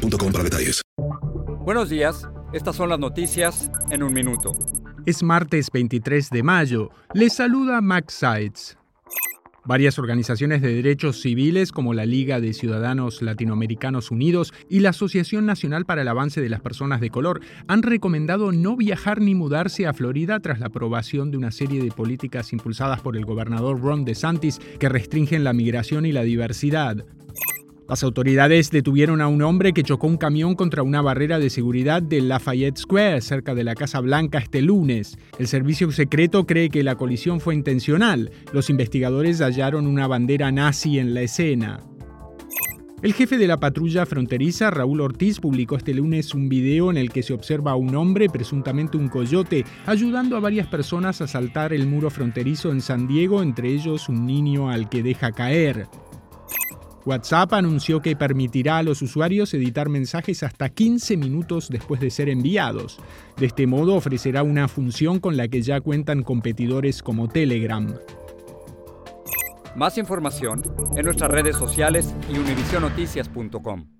para detalles. Buenos días, estas son las noticias en un minuto. Es martes 23 de mayo. Les saluda Max Sides. Varias organizaciones de derechos civiles como la Liga de Ciudadanos Latinoamericanos Unidos y la Asociación Nacional para el Avance de las Personas de Color han recomendado no viajar ni mudarse a Florida tras la aprobación de una serie de políticas impulsadas por el gobernador Ron DeSantis que restringen la migración y la diversidad. Las autoridades detuvieron a un hombre que chocó un camión contra una barrera de seguridad de Lafayette Square, cerca de la Casa Blanca, este lunes. El servicio secreto cree que la colisión fue intencional. Los investigadores hallaron una bandera nazi en la escena. El jefe de la patrulla fronteriza, Raúl Ortiz, publicó este lunes un video en el que se observa a un hombre, presuntamente un coyote, ayudando a varias personas a saltar el muro fronterizo en San Diego, entre ellos un niño al que deja caer. WhatsApp anunció que permitirá a los usuarios editar mensajes hasta 15 minutos después de ser enviados. De este modo ofrecerá una función con la que ya cuentan competidores como Telegram. Más información en nuestras redes sociales y univisionoticias.com.